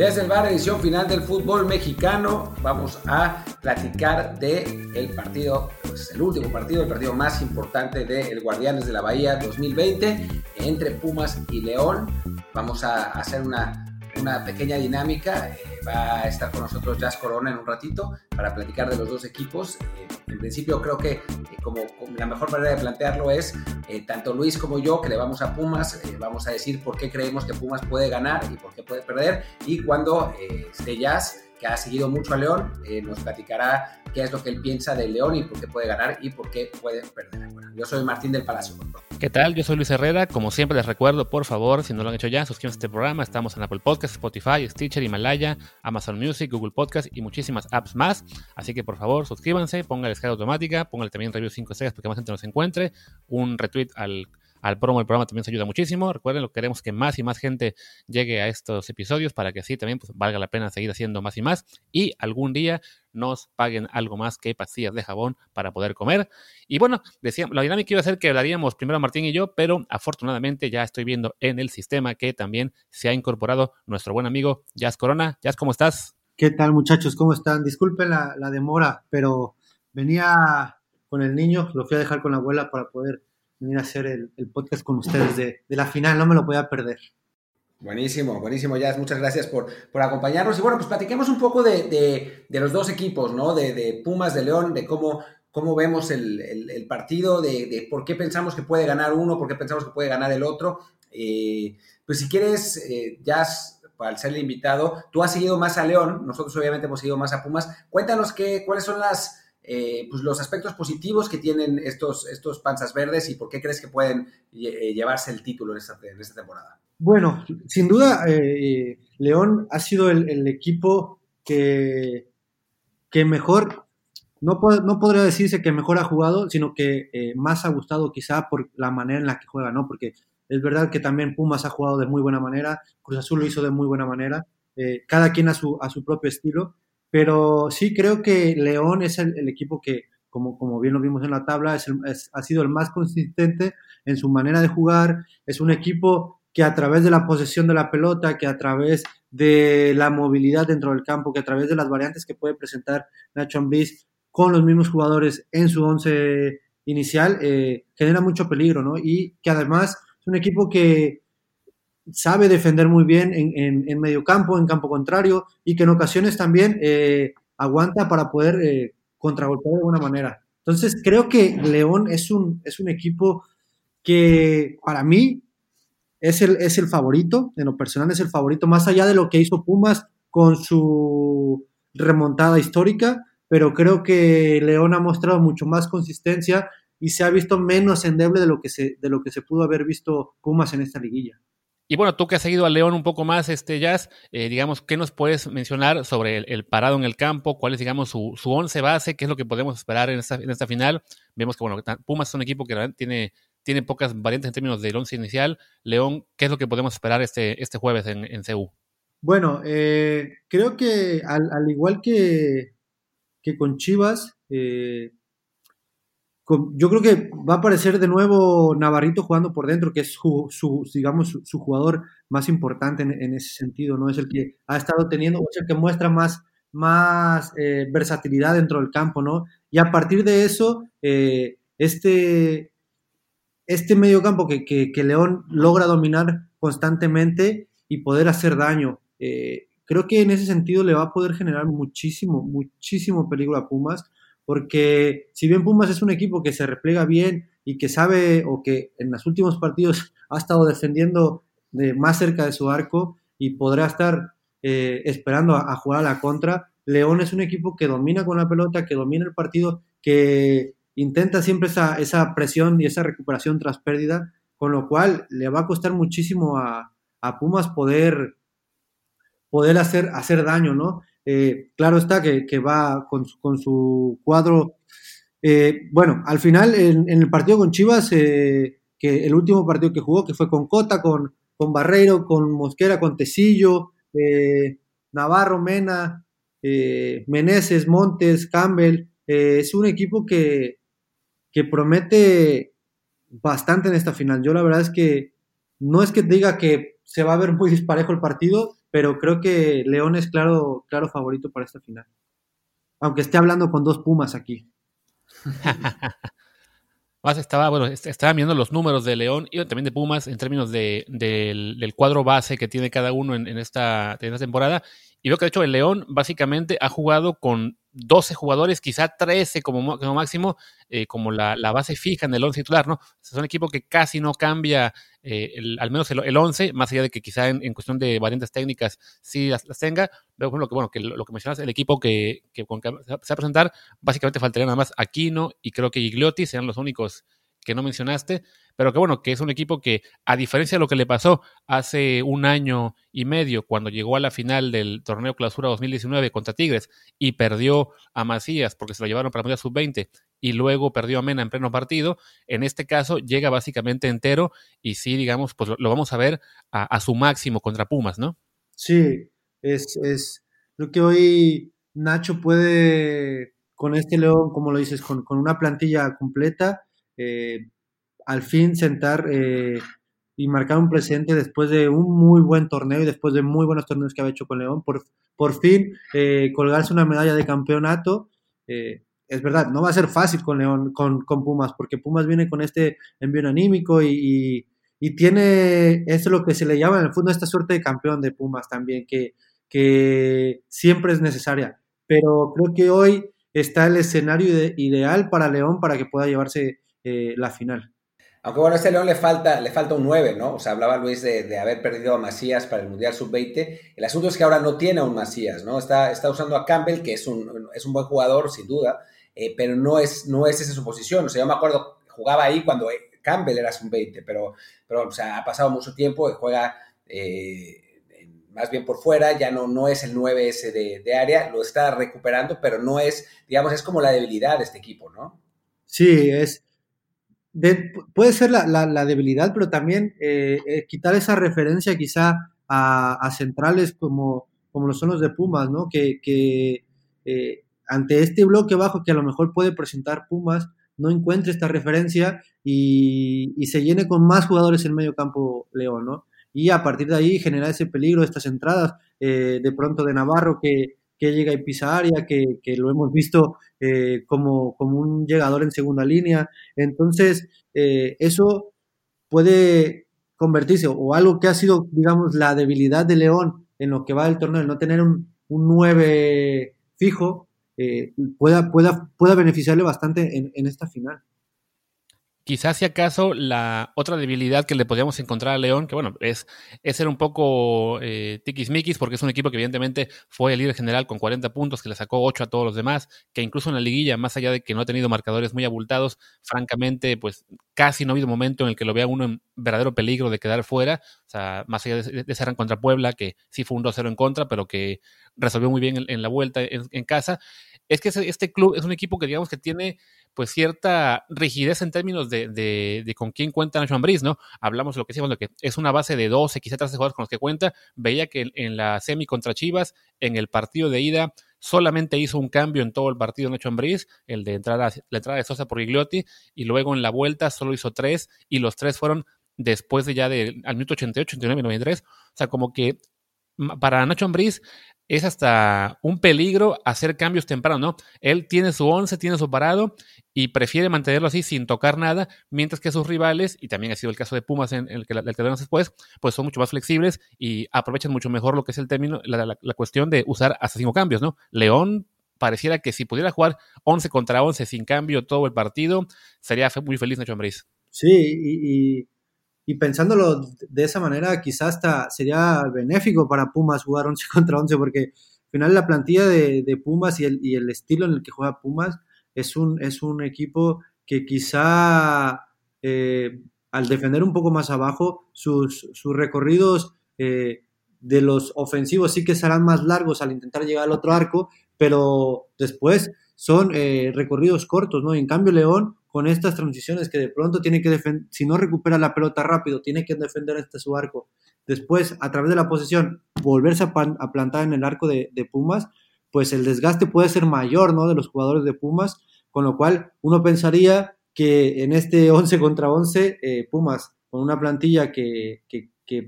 Desde el bar, edición final del fútbol mexicano, vamos a platicar de el partido, pues el último partido, el partido más importante del Guardianes de la Bahía 2020 entre Pumas y León. Vamos a hacer una una pequeña dinámica. Eh, va a estar con nosotros Jazz Corona en un ratito para platicar de los dos equipos. Eh, en principio creo que eh, como, la mejor manera de plantearlo es tanto Luis como yo que le vamos a Pumas, vamos a decir por qué creemos que Pumas puede ganar y por qué puede perder. Y cuando esté Jazz que ha seguido mucho a León, nos platicará qué es lo que él piensa de León y por qué puede ganar y por qué puede perder. yo soy Martín del Palacio. ¿Qué tal? Yo soy Luis Herrera. Como siempre les recuerdo, por favor, si no lo han hecho ya, suscríbanse a este programa. Estamos en Apple Podcast, Spotify, Stitcher, Himalaya, Amazon Music, Google Podcast y muchísimas apps más. Así que por favor, suscríbanse, pongan descarga automática, pónganle también review 5 estrellas porque más gente nos encuentre, un retweet al al promo del programa también se ayuda muchísimo. Recuerden, lo queremos que más y más gente llegue a estos episodios para que así también pues, valga la pena seguir haciendo más y más. Y algún día nos paguen algo más que pastillas de jabón para poder comer. Y bueno, decía, la dinámica iba a ser que hablaríamos primero Martín y yo, pero afortunadamente ya estoy viendo en el sistema que también se ha incorporado nuestro buen amigo Jazz Corona. Jazz, ¿cómo estás? ¿Qué tal muchachos? ¿Cómo están? Disculpen la, la demora, pero venía con el niño, lo fui a dejar con la abuela para poder venir a hacer el, podcast con ustedes de, la final, no me lo podía perder. Buenísimo, buenísimo, Jazz. Muchas gracias por, por acompañarnos. Y bueno, pues platiquemos un poco de, los dos equipos, ¿no? De, Pumas, de León, de cómo, cómo vemos el, partido, de, por qué pensamos que puede ganar uno, por qué pensamos que puede ganar el otro. Eh, pues si quieres, eh, Jazz, para ser el invitado, tú has seguido más a León, nosotros obviamente hemos seguido más a Pumas. Cuéntanos qué, cuáles son las, eh, pues los aspectos positivos que tienen estos, estos panzas verdes y por qué crees que pueden eh, llevarse el título en esta, temporada. Bueno, sin duda, eh, León ha sido el, equipo que, que mejor, no, no, podría decirse que mejor ha jugado, sino que más ha gustado quizá por la manera en la que juega, ¿no? Porque es verdad que también Pumas ha jugado de muy buena manera, Cruz Azul lo hizo de muy buena manera, cada quien a su, a su propio estilo, pero sí creo que León es el, equipo que, como, como, bien lo vimos en la tabla, es ha sido el más consistente en su manera de jugar. Es un equipo que a través de la posesión de la pelota, que a través de la movilidad dentro del campo, que a través de las variantes que puede presentar Nacho Ambriz con los mismos jugadores en su once inicial, eh, genera mucho peligro, ¿no? Y que además es un equipo que sabe defender muy bien en, en, medio campo, en campo contrario, y que en ocasiones también eh, aguanta para poder eh, contragolpear de alguna manera. Entonces, creo que León es un, es un equipo que para mí es el, es el favorito, en lo personal es el favorito, más allá de lo que hizo Pumas con su remontada histórica, pero creo que León ha mostrado mucho más consistencia y se ha visto menos endeble de lo que se, de lo que se pudo haber visto Pumas en esta liguilla. Y bueno, tú que has seguido a León un poco más, este Jazz, eh, digamos, ¿qué nos puedes mencionar sobre el, parado en el campo? ¿Cuál es, digamos, su, su once base? ¿Qué es lo que podemos esperar en esta, en esta final? Vemos que, bueno, Pumas es un equipo que tiene, tiene pocas variantes en términos del once inicial. León, ¿qué es lo que podemos esperar este, este jueves en, en CU? Bueno, eh, creo que al, al igual que, que con Chivas, eh, yo creo que va a aparecer de nuevo Navarrito jugando por dentro, que es su, digamos, su, jugador más importante en, ese sentido, ¿no? Es el que ha estado teniendo, es el que muestra más, más eh, versatilidad dentro del campo, ¿no? Y a partir de eso, eh, este, este medio campo que, que, León logra dominar constantemente y poder hacer daño, eh, creo que en ese sentido le va a poder generar muchísimo, muchísimo peligro a Pumas porque si bien Pumas es un equipo que se repliega bien y que sabe o que en los últimos partidos ha estado defendiendo de más cerca de su arco y podrá estar eh, esperando a, jugar a la contra, León es un equipo que domina con la pelota, que domina el partido, que intenta siempre esa, esa presión y esa recuperación tras pérdida, con lo cual le va a costar muchísimo a, a Pumas poder, poder hacer, hacer daño, ¿no? Eh, claro está que, va con, su cuadro. Eh, bueno, al final en, el partido con Chivas, eh, que el último partido que jugó, que fue con Cota, con, con Barreiro, con Mosquera, con Tecillo, Navarro, Mena, Meneses, Montes, Campbell, es un equipo que, que promete bastante en esta final. Yo la verdad es que no es que diga que se va a ver muy disparejo el partido, pero creo que León es claro, claro favorito para esta final. Aunque esté hablando con dos Pumas aquí. Más estaba, bueno, estaba viendo los números de León y también de Pumas en términos de, del, cuadro base que tiene cada uno en, esta, en esta temporada. Y veo que de hecho el León básicamente ha jugado con 12 jugadores, quizá 13 como, como máximo, eh, como la, base fija en el 11 titular, ¿no? Es un equipo que casi no cambia, eh, al menos el, 11, más allá de que quizá en, cuestión de variantes técnicas sí las, tenga. Pero lo que, bueno, que lo, que mencionas, el equipo que, que, se va a presentar, básicamente faltaría nada más Aquino y creo que Gigliotti sean los únicos que no mencionaste, pero que bueno, que es un equipo que, a diferencia de lo que le pasó hace un año y medio, cuando llegó a la final del torneo Clausura 2019 contra Tigres y perdió a Macías porque se lo llevaron para la Sub-20 y luego perdió a Mena en pleno partido, en este caso llega básicamente entero y sí, digamos, pues lo, vamos a ver a, su máximo contra Pumas, ¿no? Sí, es, es, creo que hoy Nacho puede, con este León, como lo dices, con, con una plantilla completa, eh, al fin sentar eh, y marcar un presente después de un muy buen torneo y después de muy buenos torneos que ha hecho con León. Por, por fin eh, colgarse una medalla de campeonato. es verdad, no va a ser fácil con León, con, Pumas, porque Pumas viene con este envío anímico y, tiene, esto es lo que se le llama en el fútbol, esta suerte de campeón de Pumas también, que, que siempre es necesaria. Pero creo que hoy está el escenario ideal para León para que pueda llevarse eh, la final. Aunque bueno, a este León le falta, le falta un 9, ¿no? O sea, hablaba Luis de, haber perdido a Macías para el Mundial Sub-20. El asunto es que ahora no tiene a un Macías, ¿no? Está, está usando a Campbell, que es un, es un buen jugador, sin duda, eh, pero no es, no es esa su posición. O sea, yo me acuerdo, jugaba ahí cuando Campbell era Sub-20, pero, pero o sea, ha pasado mucho tiempo y juega eh, más bien por fuera, ya no, no es el 9 ese de, de área, lo está recuperando, pero no es, digamos, es como la debilidad de este equipo, ¿no? Sí, es puede ser la, debilidad, pero también eh, eh, quitar esa referencia quizá a, centrales como, como lo son los de Pumas, ¿no? Que, eh, ante este bloque bajo que a lo mejor puede presentar Pumas, no encuentre esta referencia y, se llene con más jugadores en medio campo León, ¿no? Y a partir de ahí generar ese peligro, estas entradas, de pronto de Navarro que, que llega y pisa área, que, lo hemos visto eh, como, como, un llegador en segunda línea. Entonces, eh, eso puede convertirse, o algo que ha sido, digamos, la debilidad de León en lo que va del torneo, el no tener un, un 9 fijo, eh, pueda, pueda, pueda beneficiarle bastante en, en esta final. Quizás si acaso la otra debilidad que le podríamos encontrar a León, que bueno, es, es ser un poco eh, tiquismiquis, porque es un equipo que evidentemente fue el líder general con 40 puntos, que le sacó 8 a todos los demás, que incluso en la liguilla, más allá de que no ha tenido marcadores muy abultados, francamente, pues casi no ha habido momento en el que lo vea uno en verdadero peligro de quedar fuera, o sea, más allá de, de ese contra Puebla, que sí fue un 2-0 en contra, pero que resolvió muy bien en, la vuelta en, casa, es que este club es un equipo que digamos que tiene pues cierta rigidez en términos de, de, con quién cuenta Nacho Ambriz, ¿no? Hablamos lo que decimos, lo que es una base de 12, quizá 13 jugadores con los que cuenta. Veía que en, la semi contra Chivas, en el partido de ida, solamente hizo un cambio en todo el partido Nacho Ambriz, el de entrada, la entrada de Sosa por Gigliotti, y luego en la vuelta solo hizo tres, y los tres fueron después de ya de, al minuto 88, 89 y 93. O sea, como que para Nacho Ambriz es hasta un peligro hacer cambios tempranos, ¿no? Él tiene su once, tiene su parado y prefiere mantenerlo así sin tocar nada, mientras que sus rivales, y también ha sido el caso de Pumas en el que, el que después, pues son mucho más flexibles y aprovechan mucho mejor lo que es el término, la, cuestión de usar hasta cinco cambios, ¿no? León pareciera que si pudiera jugar 11 contra 11 sin cambio todo el partido, sería muy feliz Nacho Ambriz. Sí, y pensándolo de esa manera, quizás hasta sería benéfico para Pumas jugar 11 contra 11, porque al final la plantilla de, Pumas y el, y el, estilo en el que juega Pumas es un, es un equipo que quizá eh, al defender un poco más abajo, sus, sus recorridos eh, de los ofensivos sí que serán más largos al intentar llegar al otro arco, pero después son eh, recorridos cortos, ¿no? En cambio, León con estas transiciones que de pronto tiene que defender, si no recupera la pelota rápido, tiene que defender este su arco. Después, a través de la posesión, volverse a, plantar en el arco de, Pumas, pues el desgaste puede ser mayor, ¿no? De los jugadores de Pumas, con lo cual uno pensaría que en este 11 contra 11, eh, Pumas, con una plantilla que,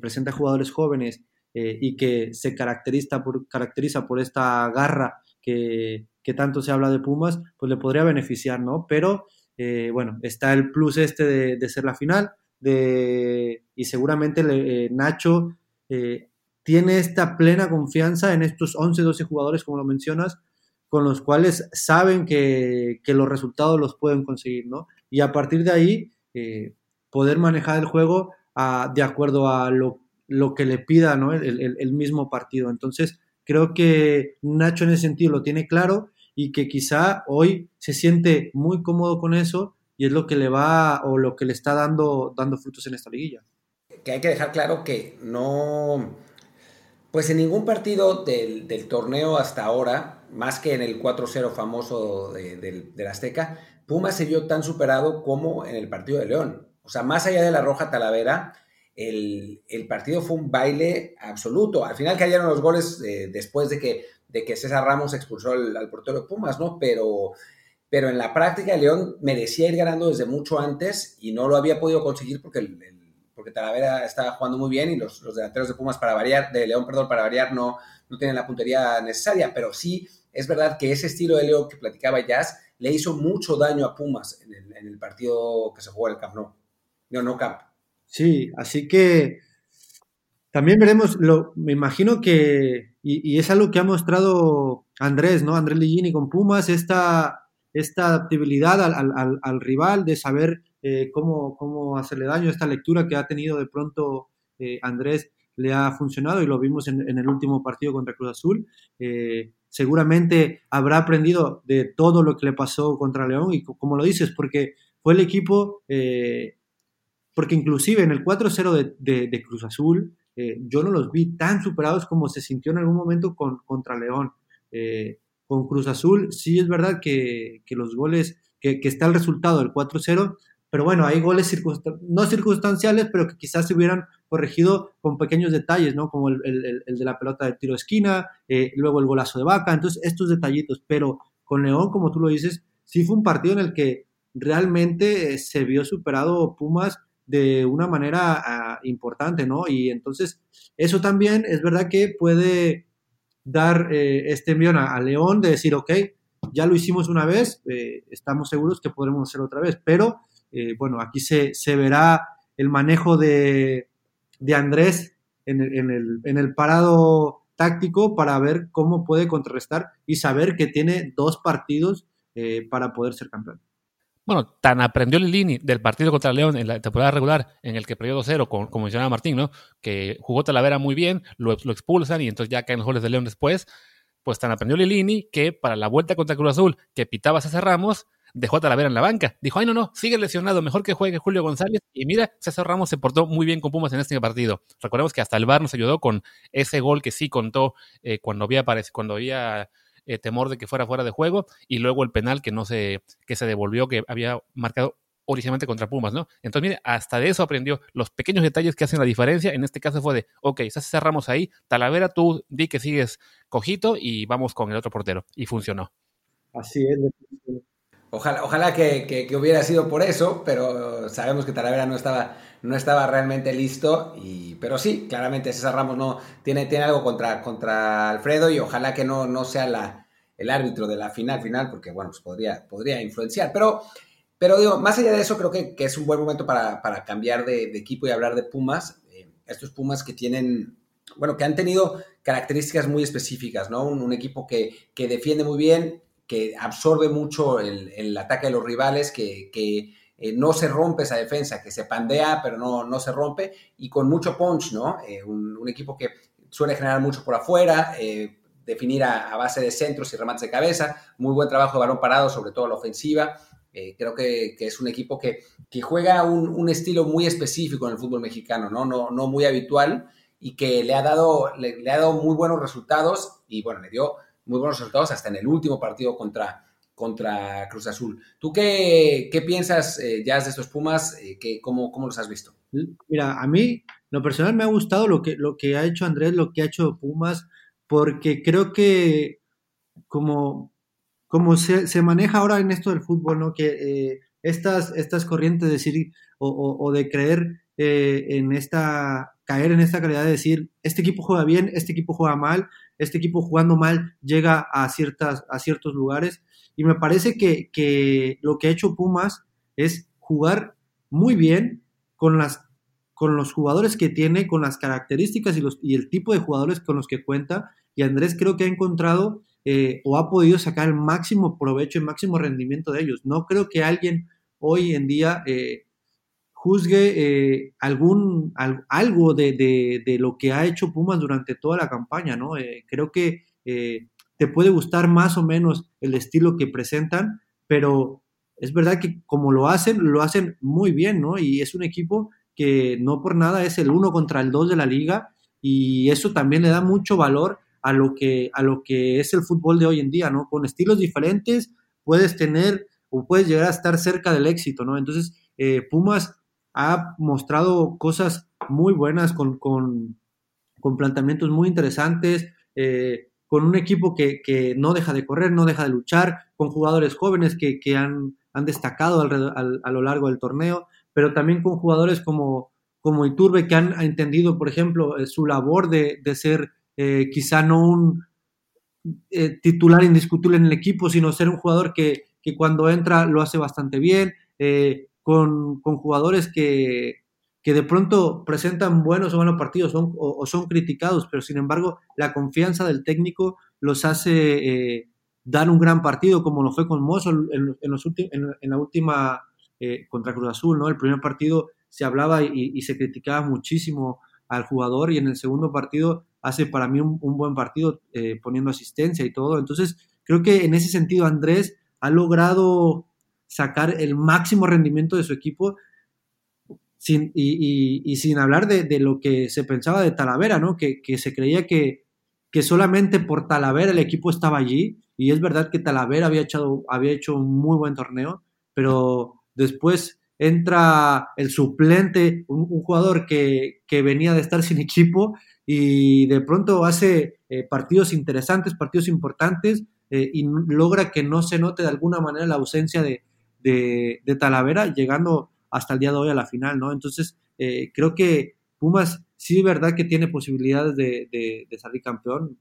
presenta jugadores jóvenes eh, y que se caracteriza por, caracteriza por esta garra que, tanto se habla de Pumas, pues le podría beneficiar, ¿no? Pero eh, bueno, está el plus este de, ser la final de, y seguramente le, Nacho tiene esta plena confianza en estos 11, 12 jugadores, como lo mencionas, con los cuales saben que, los resultados los pueden conseguir, ¿no? Y a partir de ahí, eh, poder manejar el juego de acuerdo a lo, que le pida ¿no? el, mismo partido. Entonces, creo que Nacho en ese sentido lo tiene claro y que quizá hoy se siente muy cómodo con eso y es lo que le va o lo que le está dando, dando frutos en esta liguilla. Que hay que dejar claro que no pues en ningún partido del, torneo hasta ahora, más que en el 4-0 famoso de, del Azteca, Pumas se vio tan superado como en el partido de León. O sea, más allá de la Roja Talavera, el, partido fue un baile absoluto. Al final cayeron los goles eh, después de que, de que César Ramos expulsó al, portero de Pumas, ¿no? Pero, pero en la práctica León merecía ir ganando desde mucho antes y no lo había podido conseguir porque el porque Talavera estaba jugando muy bien y los, delanteros de Pumas para variar, de León, perdón, para variar, no, no tienen la puntería necesaria, pero sí es verdad que ese estilo de León que platicaba Jazz le hizo mucho daño a Pumas en el, partido que se jugó en el Camp Nou. No, no Camp. Sí, así que también veremos, lo, me imagino que, y, es algo que ha mostrado Andrés, ¿no? Andrés Ligini con Pumas, esta, esta adaptabilidad al, al rival, de saber eh, cómo, cómo, hacerle daño. Esta lectura que ha tenido de pronto eh, Andrés le ha funcionado y lo vimos en, el último partido contra Cruz Azul. Eh, seguramente habrá aprendido de todo lo que le pasó contra León y como lo dices, porque fue el equipo, porque inclusive en el 4-0 de, Cruz Azul, yo no los vi tan superados como se sintió en algún momento con, contra León. con Cruz Azul, sí es verdad que, los goles, que, que, está el resultado del 4-0, pero bueno, hay goles no circunstanciales, pero que quizás se hubieran corregido con pequeños detalles, ¿no? Como el, de la pelota de tiro de esquina, eh, luego el golazo de vaca, entonces estos detallitos, pero con León, como tú lo dices, sí fue un partido en el que realmente eh, se vio superado Pumas de una manera ah, importante, ¿no? Y entonces eso también es verdad que puede dar eh, este envío a, León de decir, ok, ya lo hicimos una vez, estamos seguros que podremos hacerlo otra vez, pero eh, bueno, aquí se, verá el manejo de, Andrés en el, parado táctico para ver cómo puede contrarrestar y saber que tiene dos partidos eh, para poder ser campeón. Bueno, tan aprendió Lilini del partido contra León en la temporada regular, en el que perdió 2-0, como, mencionaba Martín, ¿no? Que jugó Talavera muy bien, lo, expulsan y entonces ya caen los goles de León después. Pues tan aprendió Lilini que para la vuelta contra Cruz Azul, que pitaba César Ramos, dejó a Talavera en la banca. Dijo, ay, no, no, sigue lesionado, mejor que juegue Julio González. Y mira, César Ramos se portó muy bien con Pumas en este partido. Recordemos que hasta el VAR nos ayudó con ese gol que sí contó eh, cuando había, cuando había eh, temor de que fuera fuera de juego y luego el penal que no se, que se devolvió, que había marcado originalmente contra Pumas, ¿no? Entonces, mire, hasta de eso aprendió los pequeños detalles que hacen la diferencia. En este caso fue de, ok, cerramos ahí, Talavera, tú di que sigues cojito y vamos con el otro portero. Y funcionó. Así es. Ojalá, ojalá que, hubiera sido por eso, pero sabemos que Talavera no estaba, no estaba realmente listo. Y, pero sí, claramente César Ramos no, tiene, tiene algo contra, contra Alfredo y ojalá que no, no sea la, el árbitro de la final final, porque bueno, pues podría, podría influenciar. Pero, pero digo, más allá de eso, creo que, es un buen momento para, cambiar de, equipo y hablar de Pumas. Eh, estos Pumas que tienen, bueno, que han tenido características muy específicas, ¿no? Un, un equipo que, que defiende muy bien, que absorbe mucho el, ataque de los rivales, que, eh, no se rompe esa defensa, que se pandea, pero no, no se rompe, y con mucho punch, ¿no? Eh, un, equipo que suele generar mucho por afuera, eh, definir a, base de centros y remates de cabeza, muy buen trabajo de balón parado, sobre todo la ofensiva. creo que, es un equipo que, juega un, estilo muy específico en el fútbol mexicano, ¿no? No, no muy habitual y que le ha, dado, le ha dado muy buenos resultados y bueno, le dio muy buenos resultados hasta en el último partido contra, contra Cruz Azul. ¿Tú qué, qué piensas eh, ya de estos Pumas? Eh, cómo, cómo, los has visto? Mira, a mí, lo personal me ha gustado lo que, lo que ha hecho Andrés, lo que ha hecho Pumas, porque creo que como, como se, se maneja ahora en esto del fútbol, ¿no? Que eh, estas, estas corrientes de decir o, o, de creer en esta caer en esta calidad de decir, este equipo juega bien, este equipo juega mal, este equipo jugando mal llega a, ciertas, a ciertos lugares. Y me parece que, que lo que ha hecho Pumas es jugar muy bien con, las, con los jugadores que tiene, con las características y, los, y el tipo de jugadores con los que cuenta. Y Andrés creo que ha encontrado eh, o ha podido sacar el máximo provecho y máximo rendimiento de ellos. No creo que alguien hoy en día eh, juzgue eh, algún, algo de, lo que ha hecho Pumas durante toda la campaña, ¿no? creo que te puede gustar más o menos el estilo que presentan, pero es verdad que como lo hacen, lo hacen muy bien, ¿no? Y es un equipo que no por nada es el uno contra el dos de la liga y eso también le da mucho valor a lo que, a lo que es el fútbol de hoy en día, ¿no? Con estilos diferentes puedes tener o puedes llegar a estar cerca del éxito, ¿no? Entonces, eh, Pumas ha mostrado cosas muy buenas con, con, planteamientos muy interesantes, eh, con un equipo que, que, no deja de correr, no deja de luchar, con jugadores jóvenes que, que han, han, destacado a lo largo del torneo, pero también con jugadores como, como Iturbe que han entendido, por ejemplo, eh, su labor de, de ser eh, quizá no un titular indiscutible en el equipo, sino ser un jugador que, cuando entra lo hace bastante bien, con, jugadores que, de pronto presentan buenos o malos partidos o, son criticados, pero sin embargo la confianza del técnico los hace dar un gran partido, como lo fue con Mozo en, los en, la última contra Cruz Azul, ¿no? El primer partido se hablaba y, y se criticaba muchísimo al jugador y en el segundo partido hace para mí un, buen partido eh, poniendo asistencia y todo. Entonces, creo que en ese sentido Andrés ha logrado sacar el máximo rendimiento de su equipo sin, y, sin hablar de, lo que se pensaba de Talavera, ¿no? Que, se creía que, que, solamente por Talavera el equipo estaba allí. Y es verdad que Talavera había, echado, había hecho un muy buen torneo, pero después entra el suplente, un, jugador que, que, venía de estar sin equipo y de pronto hace eh, partidos interesantes, partidos importantes eh, y logra que no se note de alguna manera la ausencia de, de, Talavera llegando hasta el día de hoy a la final, ¿no? Entonces, eh, creo que Pumas sí es verdad que tiene posibilidades de, de, salir campeón,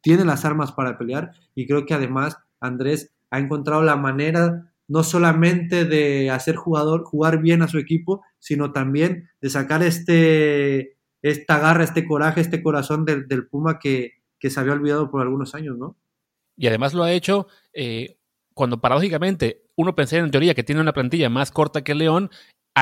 tiene las armas para pelear y creo que además Andrés ha encontrado la manera no solamente de hacer jugador, jugar bien a su equipo, sino también de sacar este, esta garra, este coraje, este corazón del, Puma que, se había olvidado por algunos años, ¿no? Y además lo ha hecho eh, cuando paradójicamente uno pensaría en teoría que tiene una plantilla más corta que León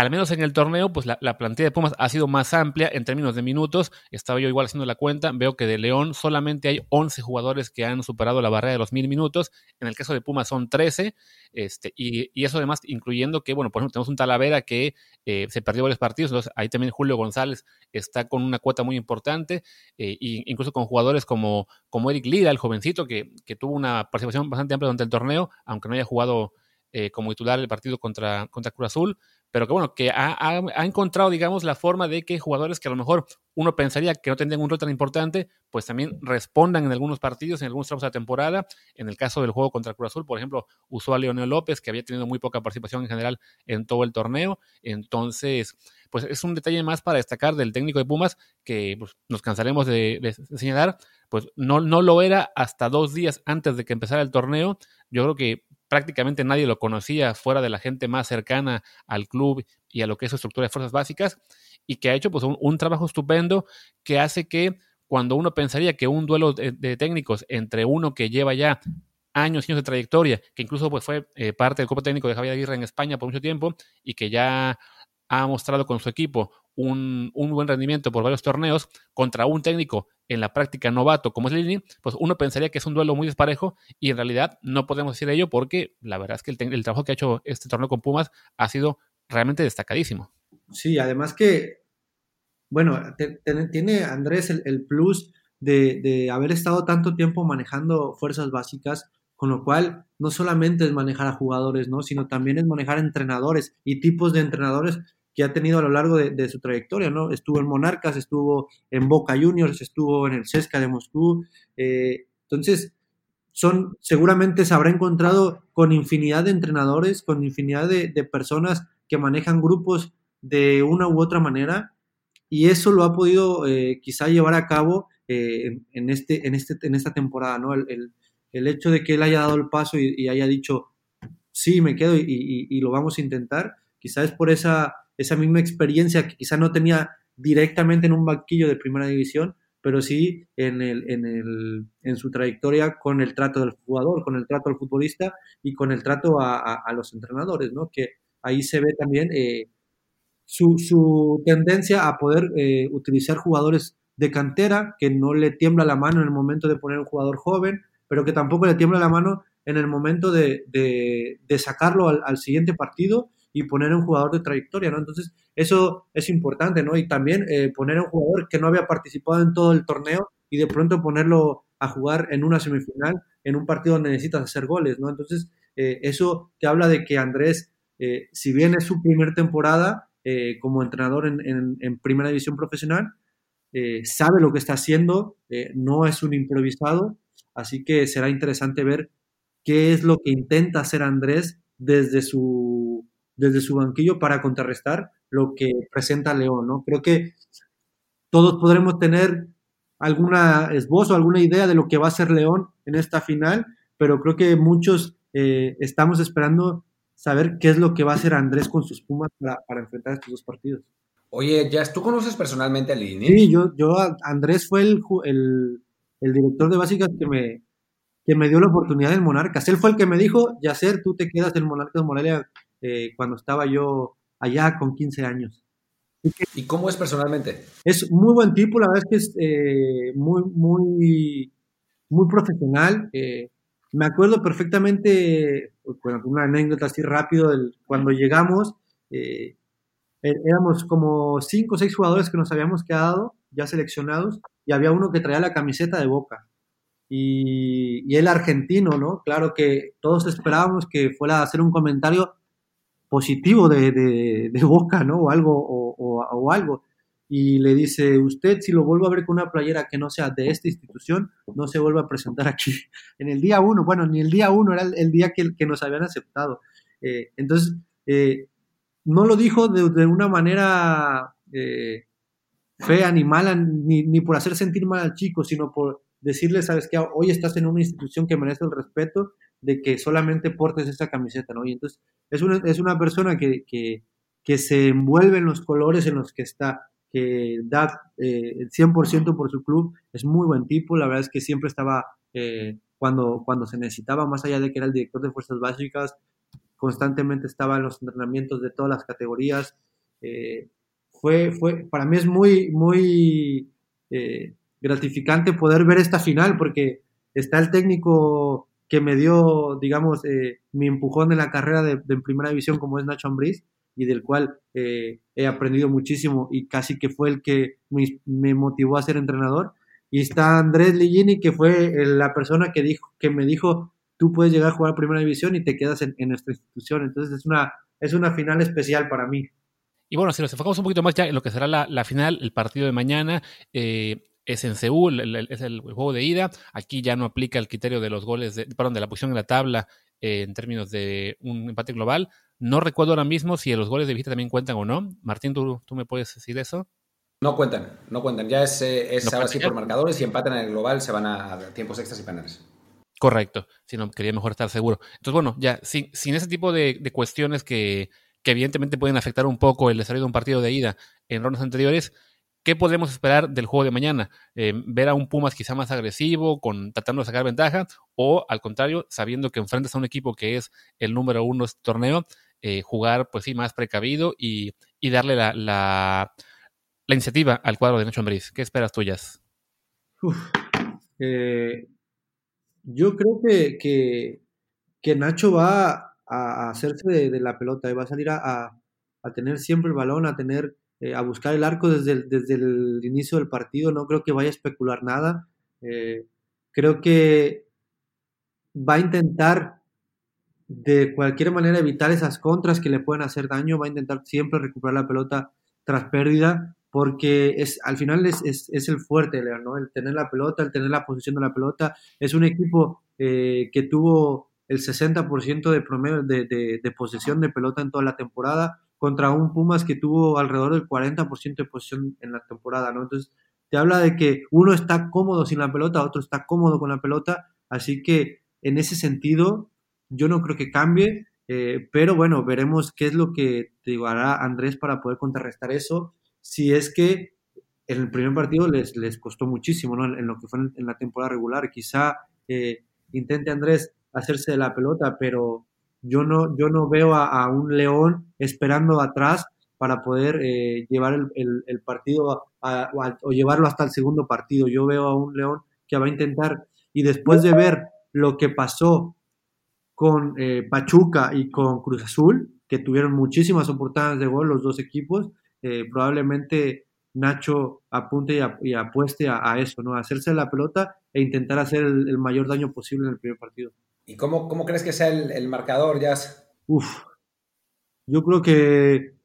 al menos en el torneo, pues la, plantilla de Pumas ha sido más amplia en términos de minutos. Estaba yo igual haciendo la cuenta. Veo que de León solamente hay 11 jugadores que han superado la barrera de los mil minutos. En el caso de Pumas son 13. Este, y, eso además incluyendo que, bueno, por ejemplo, tenemos un Talavera que eh, se perdió varios partidos. Entonces, ahí también Julio González está con una cuota muy importante. Eh, incluso con jugadores como, como Eric Lira, el jovencito, que, que tuvo una participación bastante amplia durante el torneo, aunque no haya jugado eh, como titular el partido contra, contra Cruz Azul pero que bueno, que ha, encontrado, digamos, la forma de que jugadores que a lo mejor uno pensaría que no tendrían un rol tan importante, pues también respondan en algunos partidos, en algunos tramos de la temporada. En el caso del juego contra Cruz Azul, por ejemplo, usó a Leonel López, que había tenido muy poca participación en general en todo el torneo. Entonces, pues es un detalle más para destacar del técnico de Pumas, que pues, nos cansaremos de, señalar, pues no, no lo era hasta dos días antes de que empezara el torneo. Yo creo que prácticamente nadie lo conocía fuera de la gente más cercana al club y a lo que es su estructura de fuerzas básicas y que ha hecho pues un, trabajo estupendo que hace que cuando uno pensaría que un duelo de, técnicos entre uno que lleva ya años y años de trayectoria, que incluso pues fue eh, parte del cuerpo técnico de Javier Aguirre en España por mucho tiempo y que ya ha mostrado con su equipo un, buen rendimiento por varios torneos contra un técnico en la práctica novato como es Lini, pues uno pensaría que es un duelo muy desparejo y en realidad no podemos decir ello porque la verdad es que el, trabajo que ha hecho este torneo con Pumas ha sido realmente destacadísimo. Sí, además que, bueno, tiene Andrés el, plus de, de, haber estado tanto tiempo manejando fuerzas básicas, con lo cual no solamente es manejar a jugadores, ¿no? sino también es manejar entrenadores y tipos de entrenadores que ha tenido a lo largo de, su trayectoria, ¿no? Estuvo en Monarcas, estuvo en Boca Juniors, estuvo en el Cesca de Moscú. Eh, entonces, son, seguramente se habrá encontrado con infinidad de entrenadores, con infinidad de, personas que manejan grupos de una u otra manera y eso lo ha podido eh, quizá llevar a cabo eh, en, este, en, este, en esta temporada, ¿no? El, el, hecho de que él haya dado el paso y, haya dicho, sí, me quedo y, y, lo vamos a intentar, quizá es por esa, esa misma experiencia que quizá no tenía directamente en un banquillo de primera división, pero sí en, el, en, el, en su trayectoria con el trato del jugador, con el trato al futbolista y con el trato a, a, los entrenadores, ¿no? Que ahí se ve también eh, su, su, tendencia a poder eh, utilizar jugadores de cantera, que no le tiembla la mano en el momento de poner un jugador joven, pero que tampoco le tiembla la mano en el momento de, de, de sacarlo al, al, siguiente partido y poner un jugador de trayectoria, ¿no? Entonces, eso es importante, ¿no? Y también eh, poner a un jugador que no había participado en todo el torneo y de pronto ponerlo a jugar en una semifinal, en un partido donde necesitas hacer goles, ¿no? Entonces, eh, eso te habla de que Andrés, eh, si bien es su primer temporada como entrenador en, en, primera división profesional, sabe lo que está haciendo, no es un improvisado, así que será interesante ver qué es lo que intenta hacer Andrés desde su, desde su banquillo para contrarrestar lo que presenta León, ¿no? Creo que todos podremos tener alguna esbozo, alguna idea de lo que va a ser León en esta final, pero creo que muchos eh, estamos esperando saber qué es lo que va a hacer Andrés con sus Pumas para, enfrentar estos dos partidos. Oye, Jazz, ¿tú conoces personalmente a Lini? Sí, yo, yo, Andrés fue el, el, el, director de básicas que me, que me dio la oportunidad del Monarcas. Él fue el que me dijo, Yacer, tú te quedas del Monarcas de Morelia eh, cuando estaba yo allá con 15 años. ¿Y cómo es personalmente? Es muy buen tipo, la verdad es que es eh, muy, muy, muy profesional. Eh, me acuerdo perfectamente, bueno, una anécdota así rápido, cuando llegamos, eh, e-, éramos como cinco o seis jugadores que nos habíamos quedado ya seleccionados y había uno que traía la camiseta de Boca. Y, y él argentino, ¿no? Claro que todos esperábamos que fuera a hacer un comentario positivo de, de, Boca, ¿no? O algo, o, algo. Y le dice, usted si lo vuelvo a ver con una playera que no sea de esta institución, no se vuelva a presentar aquí. En el día uno, bueno, ni el día uno, era el, día que, nos habían aceptado. Eh, entonces, eh, no lo dijo de, de una manera eh, fea ni mala, ni, ni, por hacer sentir mal al chico, sino por decirle, sabes que hoy estás en una institución que merece el respeto de que solamente portes esta camiseta, ¿no? Y entonces es una, es una persona que, que, que se envuelve en los colores en los que está, que da eh, el 100% por su club, es muy buen tipo, la verdad es que siempre estaba, eh, cuando, cuando se necesitaba, más allá de que era el director de Fuerzas Básicas, constantemente estaba en los entrenamientos de todas las categorías. Eh, fue, fue, para mí es muy, muy gratificante poder ver esta final porque está el técnico que me dio, digamos, eh, mi empujón en la carrera de, primera división como es Nacho Ambriz y del cual eh, he aprendido muchísimo y casi que fue el que me, motivó a ser entrenador. Y está Andrés Ligini, que fue la persona que, dijo, que me dijo, tú puedes llegar a jugar a primera división y te quedas en, nuestra institución. Entonces es una, es una final especial para mí. Y bueno, si nos enfocamos un poquito más ya en lo que será la, la final, el partido de mañana, eh, es en Seúl, es el, juego de ida. Aquí ya no aplica el criterio de los goles, de, perdón, de la posición en la tabla eh, en términos de un empate global. No recuerdo ahora mismo si los goles de visita también cuentan o no. Martín, ¿tú, tú me puedes decir eso? No cuentan, no cuentan. Ya es, eh, es ahora sí por marcadores y empatan en el global, se van a, tiempos extras y penales. Correcto, si no, quería mejor estar seguro. Entonces, bueno, ya sin, sin ese tipo de, de cuestiones que, que evidentemente pueden afectar un poco el desarrollo de un partido de ida en rondas anteriores, ¿Qué podemos esperar del juego de mañana? Eh, ¿Ver a un Pumas quizá más agresivo, tratando de sacar ventaja? ¿O al contrario, sabiendo que enfrentas a un equipo que es el número uno de este torneo, eh, jugar pues sí más precavido y, darle la, iniciativa al cuadro de Nacho Ambriz? ¿Qué esperas tuyas? Eh, yo creo que, Nacho va a hacerse de, la pelota y va a salir a tener siempre el balón, a tener eh, a buscar el arco desde el, desde el inicio del partido. No creo que vaya a especular nada. Eh, creo que va a intentar de cualquier manera evitar esas contras que le pueden hacer daño. Va a intentar siempre recuperar la pelota tras pérdida porque es, al final es, es, el fuerte, ¿no? El tener la pelota, el tener la posición de la pelota. Es un equipo eh, que tuvo el 60% de promedio de, de, de, posesión de pelota en toda la temporada contra un Pumas que tuvo alrededor del 40% de posición en la temporada, ¿no? Entonces, te habla de que uno está cómodo sin la pelota, otro está cómodo con la pelota, así que en ese sentido, yo no creo que cambie, eh, pero bueno, veremos qué es lo que te hará Andrés para poder contrarrestar eso, si es que en el primer partido les, les costó muchísimo, ¿no? En, lo que fue en, la temporada regular, quizá eh, intente Andrés hacerse de la pelota, pero yo no, yo no veo a, un León esperando atrás para poder eh, llevar el, partido o llevarlo hasta el segundo partido. Yo veo a un León que va a intentar, y después de ver lo que pasó con eh, Pachuca y con Cruz Azul, que tuvieron muchísimas oportunidades de gol los dos equipos, eh, probablemente Nacho apunte y, apueste a, eso, ¿no? A hacerse la pelota e intentar hacer el, mayor daño posible en el primer partido. ¿Y cómo, cómo crees que sea el, marcador, Jazz? Uf, yo creo que,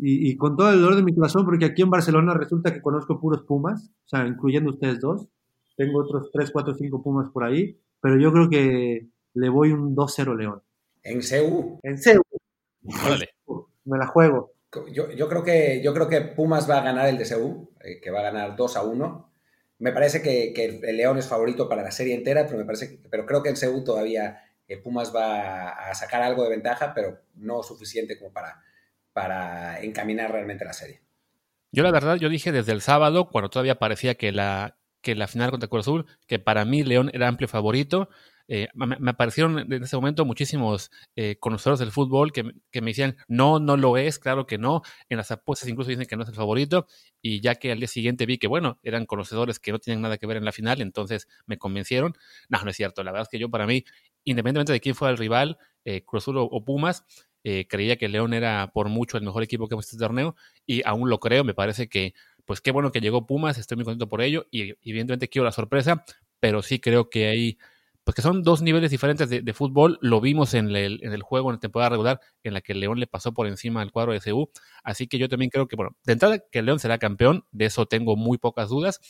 y, con todo el dolor de mi corazón, porque aquí en Barcelona resulta que conozco puros Pumas, o sea, incluyendo ustedes dos, tengo otros 3, 4, 5 Pumas por ahí, pero yo creo que le voy un 2-0 León. ¿En CEU? En CEU. Me la juego. Yo, yo, creo que, yo creo que Pumas va a ganar el de CEU, eh, que va a ganar 2 a 1. Me parece que, el León es favorito para la serie entera, pero, me parece, pero creo que en CEU todavía eh, Pumas va a sacar algo de ventaja, pero no suficiente como para, para encaminar realmente la serie. Yo la verdad, yo dije desde el sábado, cuando todavía parecía que la, que la final contra Cruz Azul, que para mí León era amplio favorito. Eh, me, aparecieron en ese momento muchísimos eh, conocedores del fútbol que, que, me decían, no, no lo es, claro que no. En las apuestas incluso dicen que no es el favorito. Y ya que al día siguiente vi que, bueno, eran conocedores que no tienen nada que ver en la final, entonces me convencieron. No, no es cierto. La verdad es que yo para mí, independientemente de quién fuera el rival, eh, o, Pumas, creía que León era por mucho el mejor equipo que hemos este torneo y aún lo creo. Me parece que pues qué bueno que llegó Pumas, estoy muy contento por ello y evidentemente quiero la sorpresa, pero sí creo que hay, pues que son dos niveles diferentes de, fútbol, lo vimos en el, en el, juego en la temporada regular en la que el León le pasó por encima al cuadro de CU, así que yo también creo que, bueno, de entrada que el León será campeón, de eso tengo muy pocas dudas.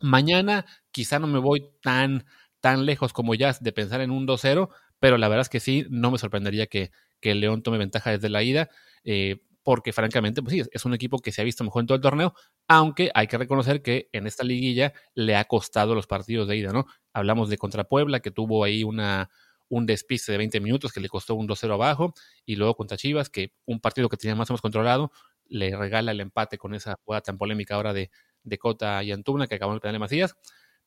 Mañana quizá no me voy tan, tan lejos como ya de pensar en un 2-0, pero la verdad es que sí, no me sorprendería que, que el León tome ventaja desde la ida. Eh, porque francamente, pues sí, es un equipo que se ha visto mejor en todo el torneo, aunque hay que reconocer que en esta liguilla le ha costado los partidos de ida, ¿no? Hablamos de contra Puebla, que tuvo ahí una, un despiste de 20 minutos que le costó un 2-0 abajo, y luego contra Chivas, que un partido que tenía más o menos controlado, le regala el empate con esa jugada tan polémica ahora de, de Cota y Antuna, que acabó en el penal de Macías.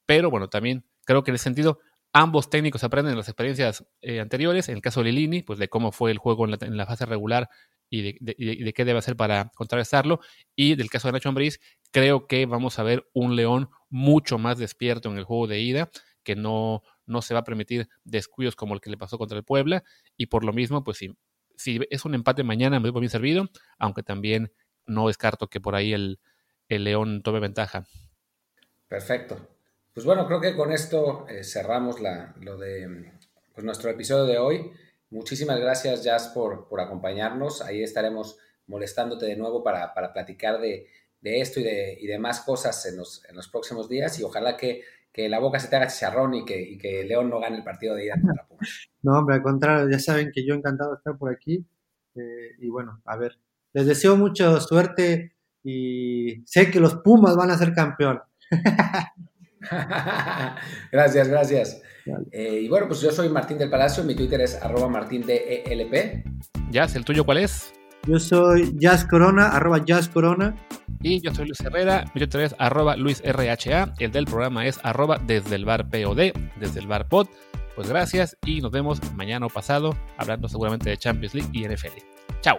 Pero bueno, también creo que en ese sentido ambos técnicos aprenden de las experiencias eh, anteriores. En el caso de Lilini, pues de cómo fue el juego en la, fase regular y de, qué debe hacer para contrarrestarlo. Y del caso de Nacho Ambriz, creo que vamos a ver un León mucho más despierto en el juego de ida, que no, no se va a permitir descuidos como el que le pasó contra el Puebla. Y por lo mismo, pues si, si es un empate mañana, me doy bien servido, aunque también no descarto que por ahí el, el León tome ventaja. Perfecto. Pues bueno, creo que con esto eh, cerramos la, lo de pues, nuestro episodio de hoy. Muchísimas gracias, Jazz, por, por acompañarnos. Ahí estaremos molestándote de nuevo para, para platicar de, de, esto y de, y de más cosas en los, en los, próximos días. Y ojalá que, que, la boca se te haga chicharrón y que, y que León no gane el partido de ida contra Pumas. No, hombre, al contrario, ya saben que yo encantado de estar por aquí. Eh, y bueno, a ver, les deseo mucha suerte y sé que los Pumas van a ser campeón. gracias, gracias. Eh, y bueno, pues yo soy Martín del Palacio, mi Twitter es arroba martindelp. Jazz, ¿el tuyo cuál es? Yo soy Jazz Corona, arroba Jazz Corona. Y yo soy Luis Herrera, mi Twitter es arroba Luis RHA, el del programa es arroba desde el bar POD, desde el bar pod. Pues gracias y nos vemos mañana o pasado hablando seguramente de Champions League y NFL. Chao.